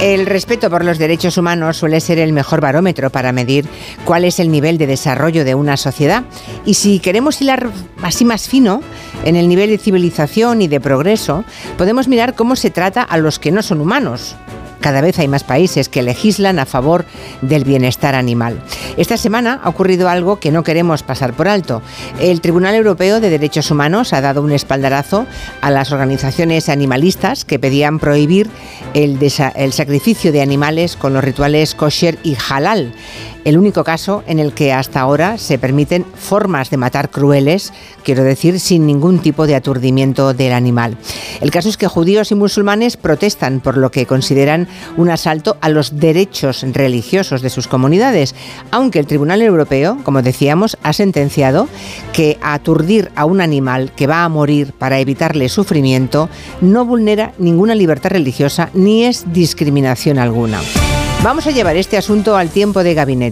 El respeto por los derechos humanos suele ser el mejor barómetro para medir cuál es el nivel de desarrollo de una sociedad. Y si queremos hilar así más fino en el nivel de civilización y de progreso, podemos mirar cómo se trata a los que no son humanos, cada vez hay más países que legislan a favor del bienestar animal. Esta semana ha ocurrido algo que no queremos pasar por alto. El Tribunal Europeo de Derechos Humanos ha dado un espaldarazo a las organizaciones animalistas que pedían prohibir el, sacrificio de animales con los rituales kosher y halal el único caso en el que hasta ahora se permiten formas de matar crueles, quiero decir, sin ningún tipo de aturdimiento del animal. El caso es que judíos y musulmanes protestan por lo que consideran un asalto a los derechos religiosos de sus comunidades, aunque el Tribunal Europeo, como decíamos, ha sentenciado que aturdir a un animal que va a morir para evitarle sufrimiento no vulnera ninguna libertad religiosa ni es discriminación alguna. Vamos a llevar este asunto al tiempo de gabinete